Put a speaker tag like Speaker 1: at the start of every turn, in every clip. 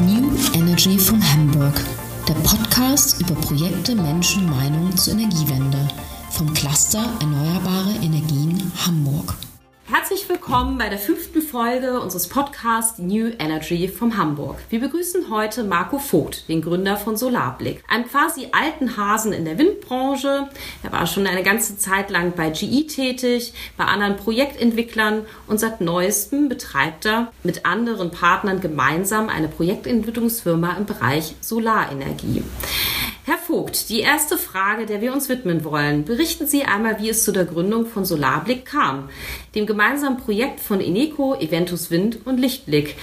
Speaker 1: New Energy von Hamburg, der Podcast über Projekte, Menschen, Meinungen zur Energiewende vom Cluster Erneuerbare Energien Hamburg.
Speaker 2: Willkommen bei der fünften Folge unseres Podcasts New Energy vom Hamburg. Wir begrüßen heute Marco Vogt, den Gründer von Solarblick, einem quasi alten Hasen in der Windbranche. Er war schon eine ganze Zeit lang bei GE tätig, bei anderen Projektentwicklern und seit neuestem betreibt er mit anderen Partnern gemeinsam eine Projektentwicklungsfirma im Bereich Solarenergie. Herr Vogt, die erste Frage, der wir uns widmen wollen. Berichten Sie einmal, wie es zu der Gründung von Solarblick kam, dem gemeinsamen Projekt von Eneco, Eventus Wind und Lichtblick.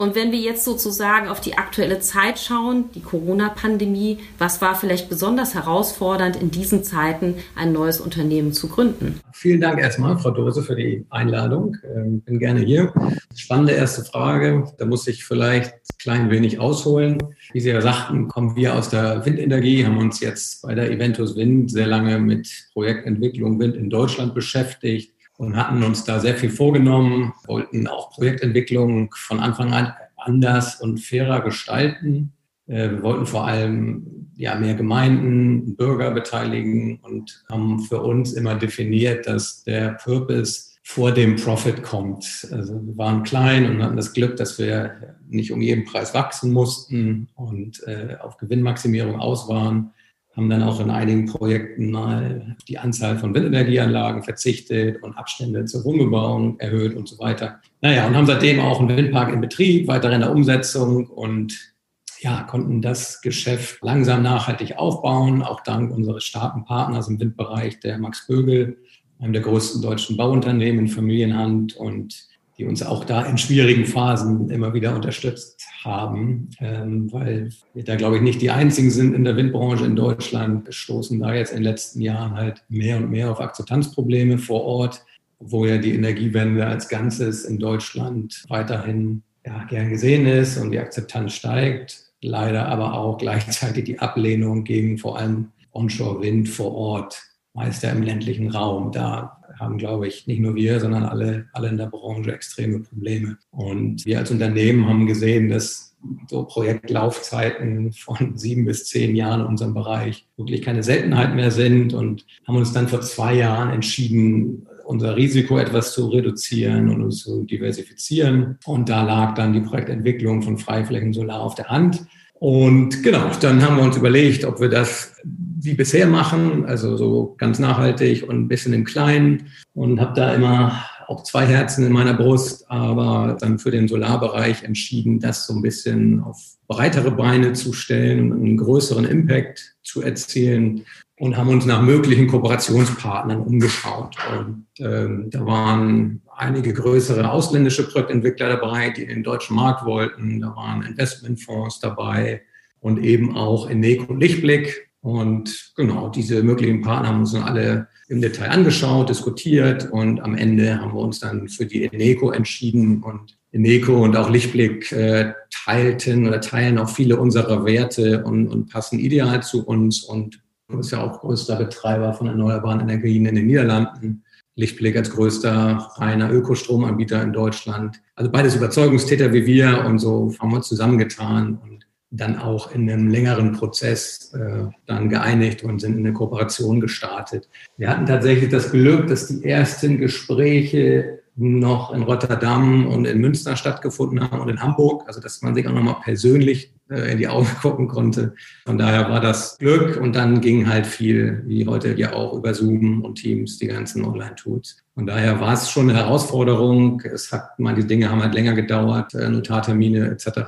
Speaker 2: Und wenn wir jetzt sozusagen auf die aktuelle Zeit schauen, die Corona-Pandemie, was war vielleicht besonders herausfordernd in diesen Zeiten, ein neues Unternehmen zu gründen?
Speaker 3: Vielen Dank erstmal, Frau Dose, für die Einladung. Ähm, bin gerne hier. Spannende erste Frage. Da muss ich vielleicht ein klein wenig ausholen. Wie Sie ja sagten, kommen wir aus der Windenergie, haben uns jetzt bei der Eventus Wind sehr lange mit Projektentwicklung Wind in Deutschland beschäftigt und hatten uns da sehr viel vorgenommen, wollten auch Projektentwicklung von Anfang an anders und fairer gestalten. Äh, wir wollten vor allem ja, mehr Gemeinden, Bürger beteiligen und haben für uns immer definiert, dass der Purpose vor dem Profit kommt. Also wir waren klein und hatten das Glück, dass wir nicht um jeden Preis wachsen mussten und äh, auf Gewinnmaximierung aus waren haben dann auch in einigen Projekten mal die Anzahl von Windenergieanlagen verzichtet und Abstände zur Wohnbebauung erhöht und so weiter. Naja, und haben seitdem auch einen Windpark in Betrieb, weiter in der Umsetzung und ja, konnten das Geschäft langsam nachhaltig aufbauen, auch dank unseres starken Partners im Windbereich, der Max Bögel, einem der größten deutschen Bauunternehmen in Familienhand und die uns auch da in schwierigen Phasen immer wieder unterstützt haben, ähm, weil wir da, glaube ich, nicht die einzigen sind in der Windbranche in Deutschland. Stoßen da jetzt in den letzten Jahren halt mehr und mehr auf Akzeptanzprobleme vor Ort, wo ja die Energiewende als Ganzes in Deutschland weiterhin ja, gern gesehen ist und die Akzeptanz steigt. Leider aber auch gleichzeitig die Ablehnung gegen vor allem Onshore-Wind vor Ort, meist ja im ländlichen Raum. Da haben, glaube ich, nicht nur wir, sondern alle, alle in der Branche extreme Probleme. Und wir als Unternehmen haben gesehen, dass so Projektlaufzeiten von sieben bis zehn Jahren in unserem Bereich wirklich keine Seltenheit mehr sind und haben uns dann vor zwei Jahren entschieden, unser Risiko etwas zu reduzieren und uns zu diversifizieren. Und da lag dann die Projektentwicklung von Freiflächen Solar auf der Hand. Und genau, dann haben wir uns überlegt, ob wir das wie bisher machen, also so ganz nachhaltig und ein bisschen im Kleinen und habe da immer auch zwei Herzen in meiner Brust, aber dann für den Solarbereich entschieden, das so ein bisschen auf breitere Beine zu stellen und einen größeren Impact zu erzielen und haben uns nach möglichen Kooperationspartnern umgeschaut. Und ähm, da waren einige größere ausländische Projektentwickler dabei, die in den deutschen Markt wollten. Da waren Investmentfonds dabei und eben in Eneco Lichtblick. Und genau, diese möglichen Partner haben uns dann alle im Detail angeschaut, diskutiert und am Ende haben wir uns dann für die Eneco entschieden und Eneco und auch Lichtblick äh, teilten oder teilen auch viele unserer Werte und, und passen ideal zu uns und ist ja auch größter Betreiber von erneuerbaren Energien in den Niederlanden. Lichtblick als größter reiner Ökostromanbieter in Deutschland. Also beides Überzeugungstäter wie wir und so haben wir uns zusammengetan und dann auch in einem längeren Prozess äh, dann geeinigt und sind in eine Kooperation gestartet. Wir hatten tatsächlich das Glück, dass die ersten Gespräche noch in Rotterdam und in Münster stattgefunden haben und in Hamburg, also dass man sich auch nochmal persönlich äh, in die Augen gucken konnte. Von daher war das Glück und dann ging halt viel, wie heute ja auch über Zoom und Teams, die ganzen Online-Tools. Von daher war es schon eine Herausforderung. Es hat, manche Dinge haben halt länger gedauert, äh, Notartermine etc.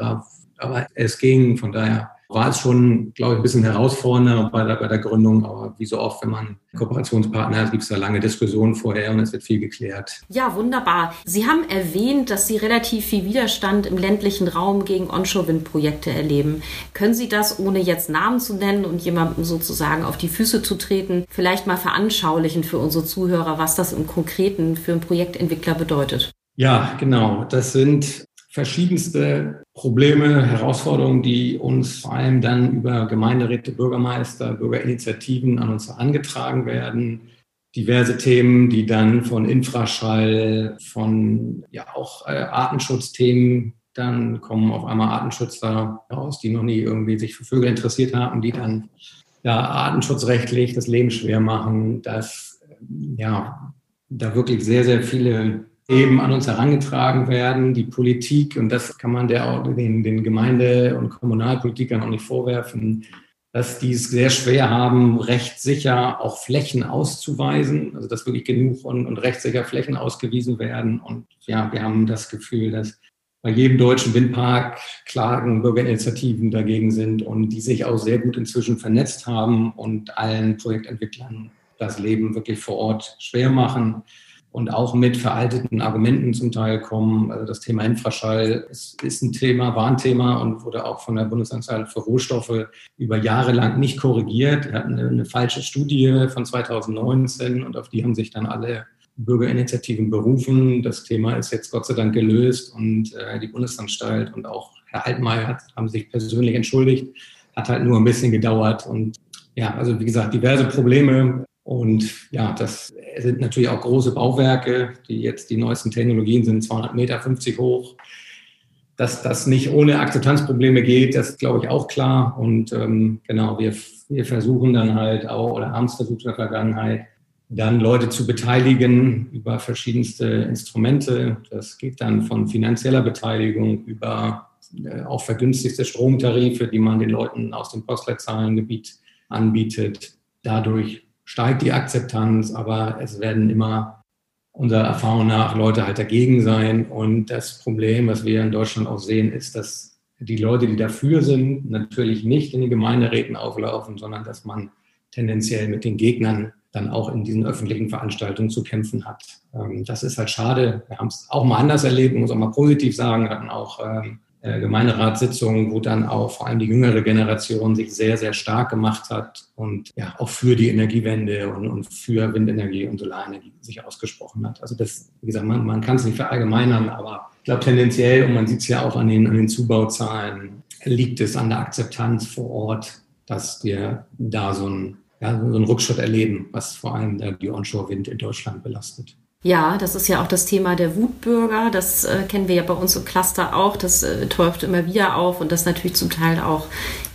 Speaker 3: Aber es ging, von daher war es schon, glaube ich, ein bisschen herausfordernder bei der, bei der Gründung. Aber wie so oft, wenn man Kooperationspartner hat, gibt es da lange Diskussionen vorher und es wird viel geklärt.
Speaker 2: Ja, wunderbar. Sie haben erwähnt, dass Sie relativ viel Widerstand im ländlichen Raum gegen Onshore-Windprojekte erleben. Können Sie das, ohne jetzt Namen zu nennen und jemandem sozusagen auf die Füße zu treten, vielleicht mal veranschaulichen für unsere Zuhörer, was das im Konkreten für einen Projektentwickler bedeutet?
Speaker 3: Ja, genau. Das sind verschiedenste Probleme, Herausforderungen, die uns vor allem dann über Gemeinderäte, Bürgermeister, Bürgerinitiativen an uns angetragen werden. Diverse Themen, die dann von Infraschall, von ja auch äh, Artenschutzthemen dann kommen auf einmal Artenschützer raus, die noch nie irgendwie sich für Vögel interessiert haben, die dann ja, artenschutzrechtlich das Leben schwer machen, dass ja, da wirklich sehr, sehr viele Themen an uns herangetragen werden. Die Politik, und das kann man der, den, den Gemeinde- und Kommunalpolitikern auch nicht vorwerfen, dass die es sehr schwer haben, rechtssicher auch Flächen auszuweisen, also dass wirklich genug und, und rechtssicher Flächen ausgewiesen werden. Und ja, wir haben das Gefühl, dass bei jedem deutschen Windpark Klagen, Bürgerinitiativen dagegen sind und die sich auch sehr gut inzwischen vernetzt haben und allen Projektentwicklern das Leben wirklich vor Ort schwer machen und auch mit veralteten Argumenten zum Teil kommen. Also das Thema Infraschall ist, ist ein Thema, war ein Thema und wurde auch von der Bundesanstalt für Rohstoffe über Jahre lang nicht korrigiert. Wir hatten eine, eine falsche Studie von 2019 und auf die haben sich dann alle Bürgerinitiativen berufen. Das Thema ist jetzt Gott sei Dank gelöst und äh, die Bundesanstalt und auch Herr Altmaier hat, haben sich persönlich entschuldigt. Hat halt nur ein bisschen gedauert und ja, also wie gesagt, diverse Probleme. Und ja, das sind natürlich auch große Bauwerke, die jetzt die neuesten Technologien sind 200 Meter, 50 hoch. Dass das nicht ohne Akzeptanzprobleme geht, das ist, glaube ich, auch klar. Und ähm, genau, wir, wir versuchen dann halt auch, oder haben es versucht in der Vergangenheit, dann Leute zu beteiligen über verschiedenste Instrumente. Das geht dann von finanzieller Beteiligung über äh, auch vergünstigste Stromtarife, die man den Leuten aus dem Postleitzahlengebiet anbietet. Dadurch steigt die Akzeptanz, aber es werden immer unserer Erfahrung nach Leute halt dagegen sein. Und das Problem, was wir in Deutschland auch sehen, ist, dass die Leute, die dafür sind, natürlich nicht in den Gemeinderäten auflaufen, sondern dass man tendenziell mit den Gegnern dann auch in diesen öffentlichen Veranstaltungen zu kämpfen hat. Ähm, das ist halt schade. Wir haben es auch mal anders erlebt, muss auch mal positiv sagen. Hatten auch ähm, äh, Gemeinderatssitzungen, wo dann auch vor allem die jüngere Generation sich sehr, sehr stark gemacht hat und ja auch für die Energiewende und, und für Windenergie und Solarenergie sich ausgesprochen hat. Also das, wie gesagt, man, man kann es nicht verallgemeinern, aber ich glaube tendenziell, und man sieht es ja auch an den, an den Zubauzahlen, liegt es an der Akzeptanz vor Ort, dass wir da so ein ja, so einen Rückschritt erleben, was vor allem die Onshore-Wind in Deutschland belastet.
Speaker 2: Ja, das ist ja auch das Thema der Wutbürger. Das äh, kennen wir ja bei uns im Cluster auch. Das äh, teuft immer wieder auf und das natürlich zum Teil auch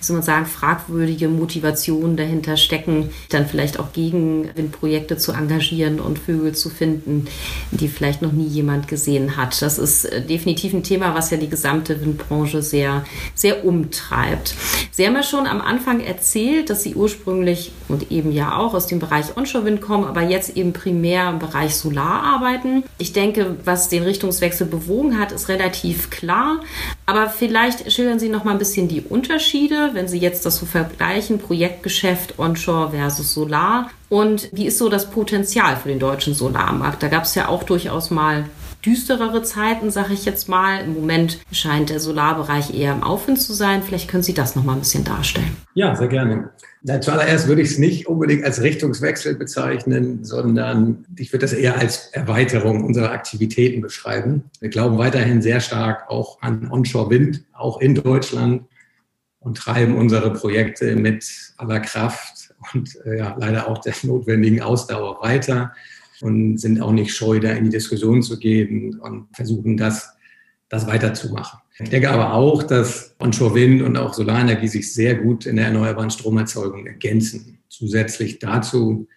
Speaker 2: soll man sagen, fragwürdige Motivationen dahinter stecken, dann vielleicht auch gegen Windprojekte zu engagieren und Vögel zu finden, die vielleicht noch nie jemand gesehen hat. Das ist äh, definitiv ein Thema, was ja die gesamte Windbranche sehr, sehr umtreibt. Sie haben ja schon am Anfang erzählt, dass Sie ursprünglich und eben ja auch aus dem Bereich Onshore-Wind kommen, aber jetzt eben primär im Bereich Solar arbeiten. Ich denke, was den Richtungswechsel bewogen hat, ist relativ klar. Aber vielleicht schildern Sie noch mal ein bisschen die Unterschiede, wenn Sie jetzt das so vergleichen, Projektgeschäft onshore versus Solar. Und wie ist so das Potenzial für den deutschen Solarmarkt? Da gab es ja auch durchaus mal düsterere Zeiten, sage ich jetzt mal. Im Moment scheint der Solarbereich eher im Aufwind zu sein. Vielleicht können Sie das noch mal ein bisschen darstellen.
Speaker 3: Ja, sehr gerne. Na, zuallererst würde ich es nicht unbedingt als Richtungswechsel bezeichnen, sondern ich würde das eher als Erweiterung unserer Aktivitäten beschreiben. Wir glauben weiterhin sehr stark auch an Onshore-Wind, auch in Deutschland und treiben unsere Projekte mit aller Kraft und äh, ja, leider auch der notwendigen Ausdauer weiter und sind auch nicht scheu, da in die Diskussion zu gehen und versuchen, das, das weiterzumachen. Ich denke aber auch, dass Onshore-Wind und auch Solarenergie sich sehr gut in der erneuerbaren Stromerzeugung ergänzen. Zusätzlich dazu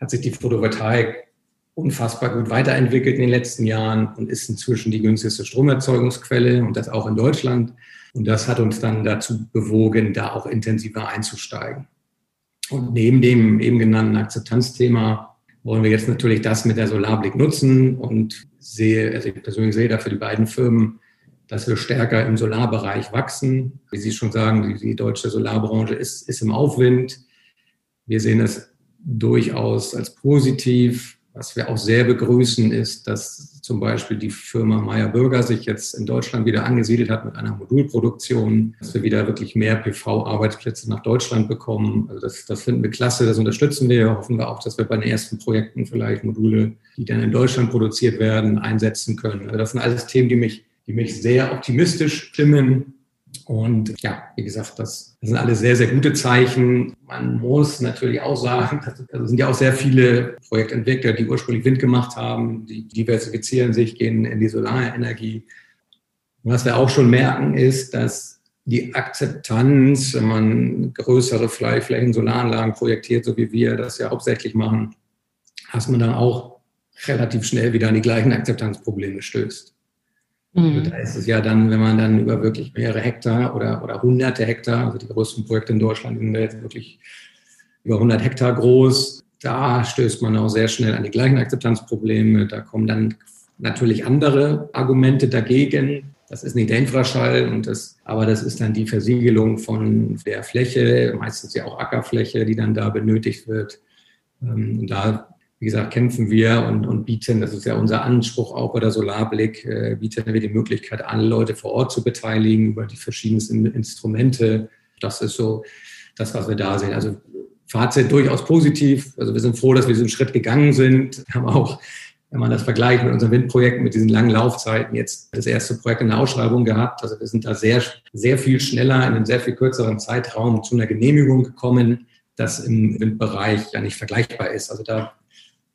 Speaker 3: hat sich die Photovoltaik unfassbar gut weiterentwickelt in den letzten Jahren und ist inzwischen die günstigste Stromerzeugungsquelle und das auch in Deutschland. Und das hat uns dann dazu bewogen, da auch intensiver einzusteigen. Und neben dem eben genannten Akzeptanzthema wollen wir jetzt natürlich das mit der Solarblick nutzen und sehe, also ich persönlich sehe da für die beiden Firmen, dass wir stärker im Solarbereich wachsen. Wie Sie schon sagen, die, die deutsche Solarbranche ist, ist im Aufwind. Wir sehen es durchaus als positiv. Was wir auch sehr begrüßen, ist, dass zum Beispiel die Firma Meyer Bürger sich jetzt in Deutschland wieder angesiedelt hat mit einer Modulproduktion, dass wir wieder wirklich mehr PV-Arbeitsplätze nach Deutschland bekommen. Also das, das finden wir klasse, das unterstützen wir. Hoffen wir auch, dass wir bei den ersten Projekten vielleicht Module, die dann in Deutschland produziert werden, einsetzen können. Also das sind alles Themen, die mich, die mich sehr optimistisch stimmen. Und ja, wie gesagt, das, das, sind alles sehr, sehr gute Zeichen. Man muss natürlich auch sagen, da sind ja auch sehr viele Projektentwickler, die ursprünglich Wind gemacht haben, die diversifizieren sich, gehen in die Solarenergie. Was wir auch schon merken, ist, dass die Akzeptanz, wenn man größere Flächen Solaranlagen projektiert, so wie wir das ja hauptsächlich machen, dass man dann auch relativ schnell wieder an die gleichen Akzeptanzprobleme stößt. Mhm. Da ist es ja dann, wenn man dann über wirklich mehrere Hektar oder, oder hunderte Hektar, also die größten Projekte in Deutschland sind jetzt wirklich über 100 Hektar groß, da stößt man auch sehr schnell an die gleichen Akzeptanzprobleme. Da kommen dann natürlich andere Argumente dagegen. Das ist nicht der Infraschall, und das, aber das ist dann die Versiegelung von der Fläche, meistens ja auch Ackerfläche, die dann da benötigt wird. Ähm, und da, wie gesagt, kämpfen wir und, und bieten, das ist ja unser Anspruch auch bei der Solarblick, äh, bieten wir die Möglichkeit, alle Leute vor Ort zu beteiligen über die verschiedensten Instrumente. Das ist so das, was wir da sehen. Also Fazit durchaus positiv. Also wir sind froh, dass wir diesen Schritt gegangen sind. Wir haben auch, wenn man das vergleicht mit unserem Windprojekt, mit diesen langen Laufzeiten, jetzt das erste Projekt in der Ausschreibung gehabt. Also wir sind da sehr, sehr viel schneller in einem sehr viel kürzeren Zeitraum zu einer Genehmigung gekommen, das im Windbereich ja nicht vergleichbar ist. Also da,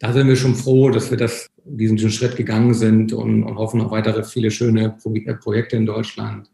Speaker 3: da sind wir schon froh, dass wir das, diesen Schritt gegangen sind und, und hoffen auf weitere viele schöne Projekte in Deutschland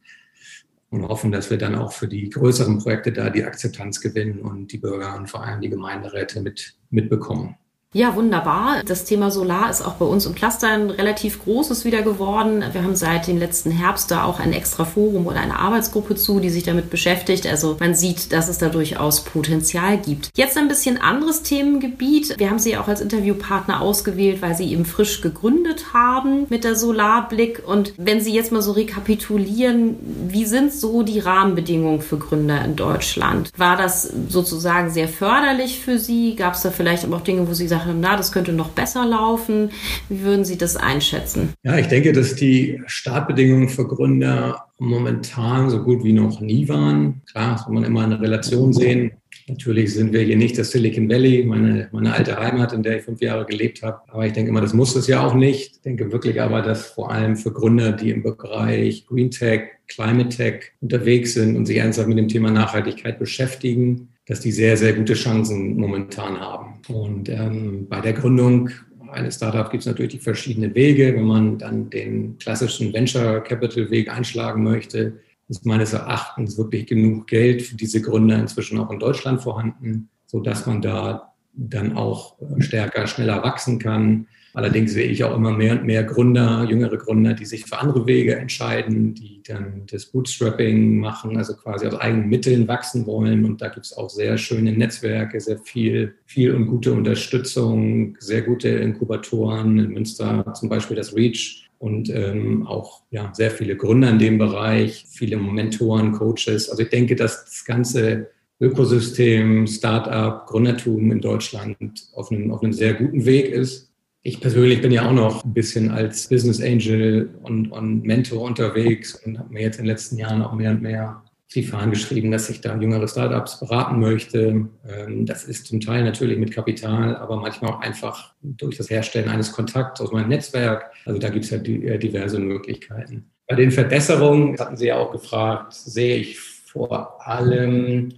Speaker 3: und hoffen, dass wir dann auch für die größeren Projekte da die Akzeptanz gewinnen und die Bürger und vor allem die Gemeinderäte mit, mitbekommen.
Speaker 2: Ja, wunderbar. Das Thema Solar ist auch bei uns im Cluster ein relativ großes wieder geworden. Wir haben seit dem letzten Herbst da auch ein extra Forum oder eine Arbeitsgruppe zu, die sich damit beschäftigt. Also man sieht, dass es da durchaus Potenzial gibt. Jetzt ein bisschen anderes Themengebiet. Wir haben Sie auch als Interviewpartner ausgewählt, weil Sie eben frisch gegründet haben mit der Solarblick. Und wenn Sie jetzt mal so rekapitulieren, wie sind so die Rahmenbedingungen für Gründer in Deutschland? War das sozusagen sehr förderlich für Sie? Gab es da vielleicht auch Dinge, wo Sie sagen, gesagt na, das könnte noch besser laufen. Wie würden Sie das einschätzen?
Speaker 3: Ja, ich denke, dass die Startbedingungen für Gründer momentan so gut wie noch nie waren. Klar, das muss man immer eine Relation sehen. Natürlich sind wir hier nicht das Silicon Valley, meine, meine alte Heimat, in der ich fünf Jahre gelebt habe. Aber ich denke immer, das muss es ja auch nicht. Ich denke wirklich aber, dass vor allem für Gründer, die im Bereich Green Tech, Climate Tech unterwegs sind und sich ernsthaft mit dem Thema Nachhaltigkeit beschäftigen, dass die sehr, sehr gute Chancen momentan haben. Und ähm, bei der Gründung eines Startups gibt es natürlich die verschiedenen Wege. Wenn man dann den klassischen Venture Capital Weg einschlagen möchte, ist meines Erachtens wirklich genug Geld für diese Gründer inzwischen auch in Deutschland vorhanden, sodass man da dann auch stärker, schneller wachsen kann. Allerdings sehe ich auch immer mehr und mehr Gründer, jüngere Gründer, die sich für andere Wege entscheiden, die dann das Bootstrapping machen, also quasi aus eigenen Mitteln wachsen wollen. Und da gibt es auch sehr schöne Netzwerke, sehr viel, viel und gute Unterstützung, sehr gute Inkubatoren. In Münster zum Beispiel das REACH und ähm, auch ja, sehr viele Gründer in dem Bereich, viele Mentoren, Coaches. Also ich denke, dass das ganze Ökosystem, Startup, Gründertum in Deutschland auf einem, auf einem sehr guten Weg ist. Ich persönlich bin ja auch noch ein bisschen als Business Angel und, und Mentor unterwegs und habe mir jetzt in den letzten Jahren auch mehr und mehr die Fahnen geschrieben, dass ich da jüngere Startups beraten möchte. Ähm, das ist zum Teil natürlich mit Kapital, aber manchmal auch einfach durch das Herstellen eines Kontakts aus meinem Netzwerk. Also da gibt es ja äh, diverse Möglichkeiten. Bei den Verbesserungen, hatten Sie ja auch gefragt, sehe ich vor allem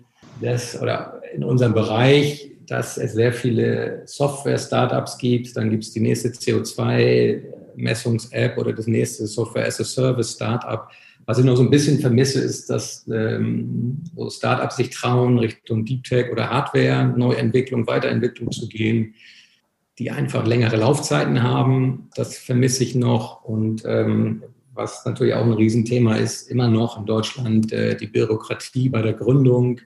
Speaker 3: das oder in unserem Bereich dass es sehr viele Software-Startups gibt. Dann gibt es die nächste CO2-Messungs-App oder das nächste Software-as-a-Service-Startup. Was ich noch so ein bisschen vermisse, ist, dass ähm, so Startups sich trauen, Richtung Deep Tech oder Hardware, Neuentwicklung, Weiterentwicklung zu gehen, die einfach längere Laufzeiten haben. Das vermisse ich noch. Und ähm, was natürlich auch ein Riesenthema ist, immer noch in Deutschland äh, die Bürokratie bei der Gründung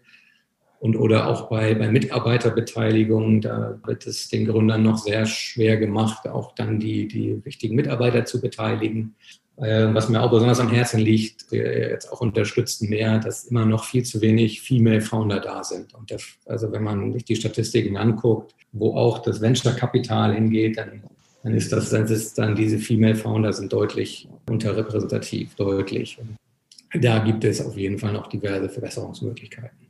Speaker 3: und oder auch bei, bei Mitarbeiterbeteiligung, da wird es den Gründern noch sehr schwer gemacht, auch dann die, die richtigen Mitarbeiter zu beteiligen. Äh, was mir auch besonders am Herzen liegt, jetzt auch unterstützen mehr, dass immer noch viel zu wenig Female Founder da sind. Und das, also wenn man sich die Statistiken anguckt, wo auch das Venture-Kapital hingeht, dann, dann ist das, dann ist dann diese Female Founder sind deutlich unterrepräsentativ, deutlich. Und da gibt es auf jeden Fall noch diverse Verbesserungsmöglichkeiten.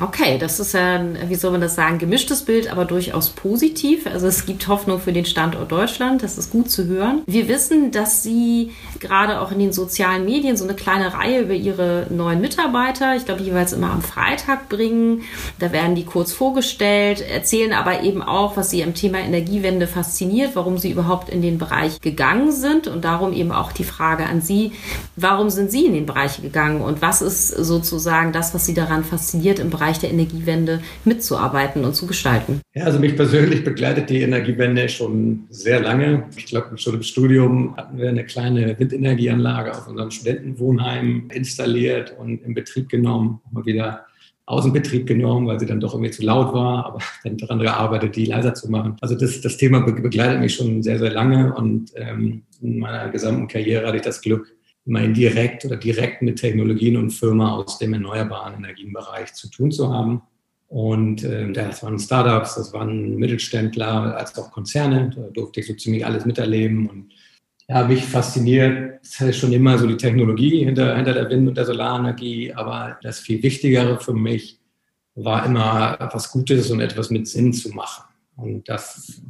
Speaker 2: Okay, das ist ja, ein, wie soll man das sagen, gemischtes Bild, aber durchaus positiv. Also es gibt Hoffnung für den Standort Deutschland. Das ist gut zu hören. Wir wissen, dass Sie gerade auch in den sozialen Medien so eine kleine Reihe über Ihre neuen Mitarbeiter, ich glaube jeweils immer am Freitag bringen. Da werden die kurz vorgestellt, erzählen aber eben auch, was Sie am Thema Energiewende fasziniert, warum Sie überhaupt in den Bereich gegangen sind und darum eben auch die Frage an Sie, warum sind Sie in den Bereich gegangen und was ist sozusagen das, was Sie daran fasziniert im Bereich Bereich der Energiewende mitzuarbeiten und zu gestalten?
Speaker 3: Ja, also mich persönlich begleitet die Energiewende schon sehr lange. Ich glaube, schon im Studium hatten wir eine kleine Windenergieanlage auf unserem Studentenwohnheim installiert und in Betrieb genommen, mal wieder Außenbetrieb genommen, weil sie dann doch irgendwie zu laut war, aber dann daran gearbeitet, die leiser zu machen. Also das, das Thema begleitet mich schon sehr, sehr lange und ähm, in meiner gesamten Karriere hatte ich das Glück, immer indirekt oder direkt mit Technologien und Firmen aus dem erneuerbaren Energienbereich zu tun zu haben. Und äh, das waren Startups, das waren Mittelständler, als auch Konzerne. Da durfte ich so ziemlich alles miterleben. Und ja, mich fasziniert schon immer so die Technologie hinter, hinter der Wind- und der Solarenergie. Aber das viel Wichtigere für mich war immer etwas Gutes und etwas mit Sinn zu machen. Und das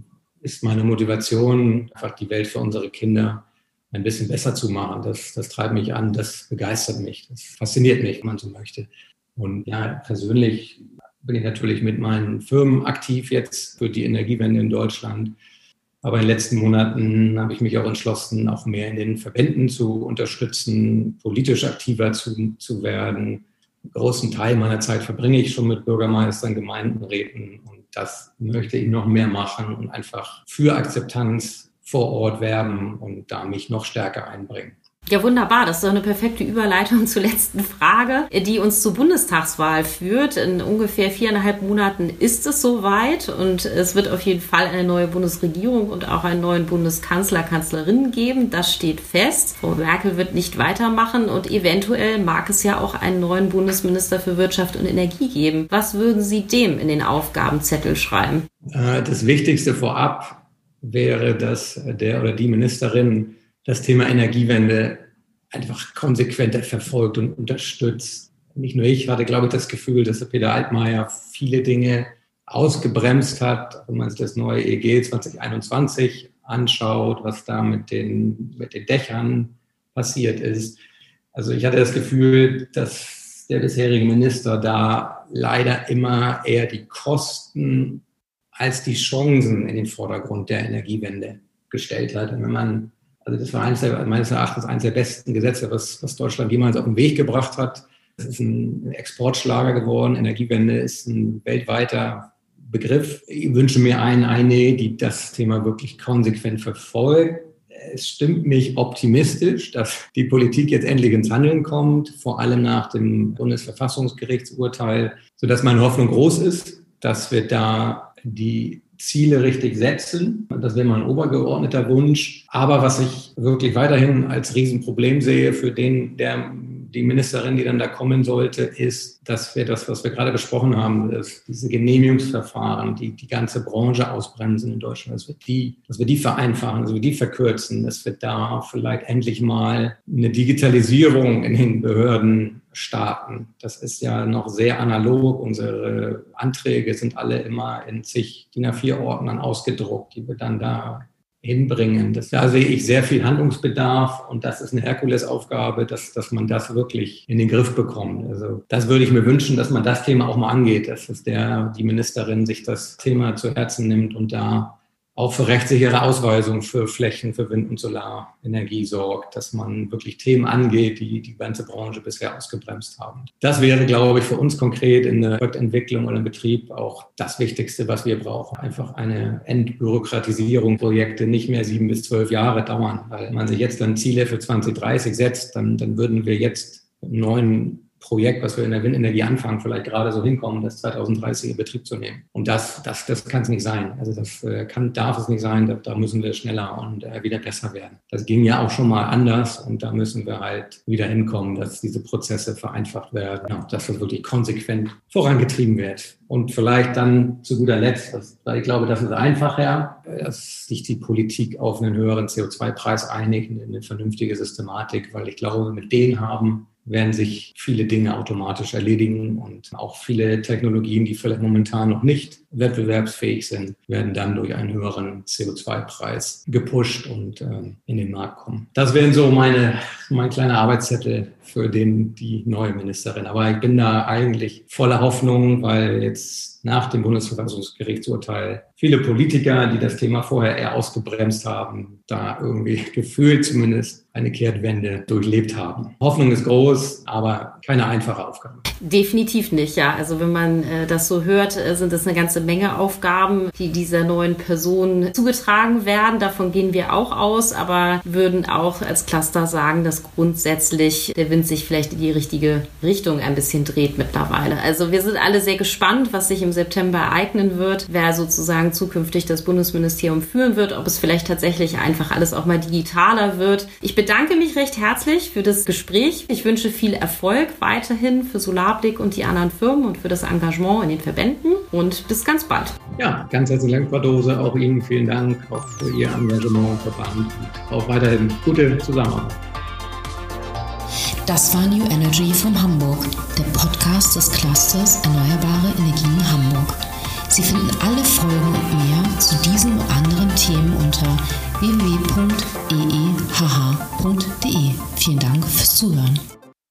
Speaker 3: ist meine Motivation, einfach die Welt für unsere Kinder ein bisschen besser zu machen. Das, das treibt mich an, das begeistert mich, das fasziniert mich, wenn man so möchte. Und ja, persönlich bin ich natürlich mit meinen Firmen aktiv jetzt für die Energiewende in Deutschland. Aber in den letzten Monaten habe ich mich auch entschlossen, auch mehr in den Verbänden zu unterstützen, politisch aktiver zu, zu werden. Einen großen Teil meiner Zeit verbringe ich schon mit Bürgermeistern, Gemeindenräten und das möchte ich noch mehr machen und einfach für Akzeptanz vor Ort werben und da mich noch stärker einbringen.
Speaker 2: Ja, wunderbar. Das ist doch eine perfekte Überleitung zur letzten Frage, die uns zur Bundestagswahl führt. In ungefähr viereinhalb Monaten ist es soweit und es wird auf jeden Fall eine neue Bundesregierung und auch einen neuen Bundeskanzler, Kanzlerin geben. Das steht fest. Frau Merkel wird nicht weitermachen und eventuell mag es ja auch einen neuen Bundesminister für Wirtschaft und Energie geben. Was würden Sie dem in den Aufgabenzettel schreiben?
Speaker 3: Äh, das Wichtigste vorab wäre, dass der oder die Ministerin das Thema Energiewende einfach konsequenter verfolgt und unterstützt. Nicht nur ich hatte, glaube ich, das Gefühl, dass der Peter Altmaier viele Dinge ausgebremst hat, wenn man sich das neue EG 2021 anschaut, was da mit den, mit den Dächern passiert ist. Also ich hatte das Gefühl, dass der bisherige Minister da leider immer eher die Kosten als die Chancen in den Vordergrund der Energiewende gestellt hat. Und wenn man, also das war eines der, meines Erachtens eines der besten Gesetze, was, was Deutschland jemals auf den Weg gebracht hat. Es ist ein Exportschlager geworden. Energiewende ist ein weltweiter Begriff. Ich wünsche mir einen, eine, die das Thema wirklich konsequent verfolgt. Es stimmt mich optimistisch, dass die Politik jetzt endlich ins Handeln kommt, vor allem nach dem Bundesverfassungsgerichtsurteil, sodass meine Hoffnung groß ist, dass wir da die Ziele richtig setzen. Das wäre mein obergeordneter Wunsch. Aber was ich wirklich weiterhin als Riesenproblem sehe für den, der die Ministerin, die dann da kommen sollte, ist, dass wir das, was wir gerade besprochen haben, dass diese Genehmigungsverfahren, die die ganze Branche ausbremsen in Deutschland, dass wir die, dass wir die vereinfachen, dass wir die verkürzen, dass wir da vielleicht endlich mal eine Digitalisierung in den Behörden starten. Das ist ja noch sehr analog. Unsere Anträge sind alle immer in zig DIN A4-Ordnern ausgedruckt, die wir dann da hinbringen. Das, da sehe ich sehr viel Handlungsbedarf und das ist eine Herkulesaufgabe, dass, dass man das wirklich in den Griff bekommt. Also das würde ich mir wünschen, dass man das Thema auch mal angeht, dass es der, die Ministerin sich das Thema zu Herzen nimmt und da auch für rechtssichere Ausweisung für Flächen für Wind- und Solarenergie sorgt, dass man wirklich Themen angeht, die die ganze Branche bisher ausgebremst haben. Das wäre, glaube ich, für uns konkret in der Projektentwicklung oder im Betrieb auch das Wichtigste, was wir brauchen. Einfach eine Entbürokratisierung, Projekte nicht mehr sieben bis zwölf Jahre dauern. Weil wenn man sich jetzt dann Ziele für 2030 setzt, dann, dann würden wir jetzt neuen Projekt, was wir in der Windenergie anfangen, vielleicht gerade so hinkommen, das 2030 in Betrieb zu nehmen. Und das, das, das kann es nicht sein. Also das äh, kann, darf es nicht sein. Da, da müssen wir schneller und äh, wieder besser werden. Das ging ja auch schon mal anders und da müssen wir halt wieder hinkommen, dass diese Prozesse vereinfacht werden, ja, dass das wirklich konsequent vorangetrieben wird. Und vielleicht dann zu guter Letzt, das, weil ich glaube, das ist einfacher, dass sich die Politik auf einen höheren CO2-Preis einigt, eine vernünftige Systematik, weil ich glaube, mit denen haben werden sich viele Dinge automatisch erledigen und auch viele Technologien, die vielleicht momentan noch nicht wettbewerbsfähig sind, werden dann durch einen höheren CO2-Preis gepusht und äh, in den Markt kommen. Das wären so meine, mein kleiner Arbeitszettel für den, die neue Ministerin. Aber ich bin da eigentlich voller Hoffnung, weil jetzt nach dem Bundesverfassungsgerichtsurteil viele Politiker, die das Thema vorher eher ausgebremst haben, da irgendwie gefühlt zumindest eine Kehrtwende durchlebt haben. Hoffnung ist groß, aber keine einfache Aufgabe.
Speaker 2: Definitiv nicht, ja. Also wenn man äh, das so hört, äh, sind es eine ganze Menge Aufgaben, die dieser neuen Person zugetragen werden. Davon gehen wir auch aus, aber würden auch als Cluster sagen, dass grundsätzlich der Wind sich vielleicht in die richtige Richtung ein bisschen dreht mittlerweile. Also wir sind alle sehr gespannt, was sich im September ereignen wird, wer sozusagen zukünftig das Bundesministerium führen wird, ob es vielleicht tatsächlich einfach alles auch mal digitaler wird. Ich bedanke mich recht herzlich für das Gespräch. Ich wünsche viel Erfolg weiterhin für Solarblick und die anderen Firmen und für das Engagement in den Verbänden und bis ganz bald.
Speaker 3: Ja, ganz herzlichen Dank, Frau Dose. Auch Ihnen vielen Dank auch für Ihr Engagement im Verband und auch weiterhin gute Zusammenarbeit.
Speaker 1: Das war New Energy von Hamburg, der Podcast des Clusters Erneuerbare Energien Hamburg. Sie finden alle Folgen und mehr zu diesen und anderen Themen unter www.eehh.de. Vielen Dank fürs Zuhören.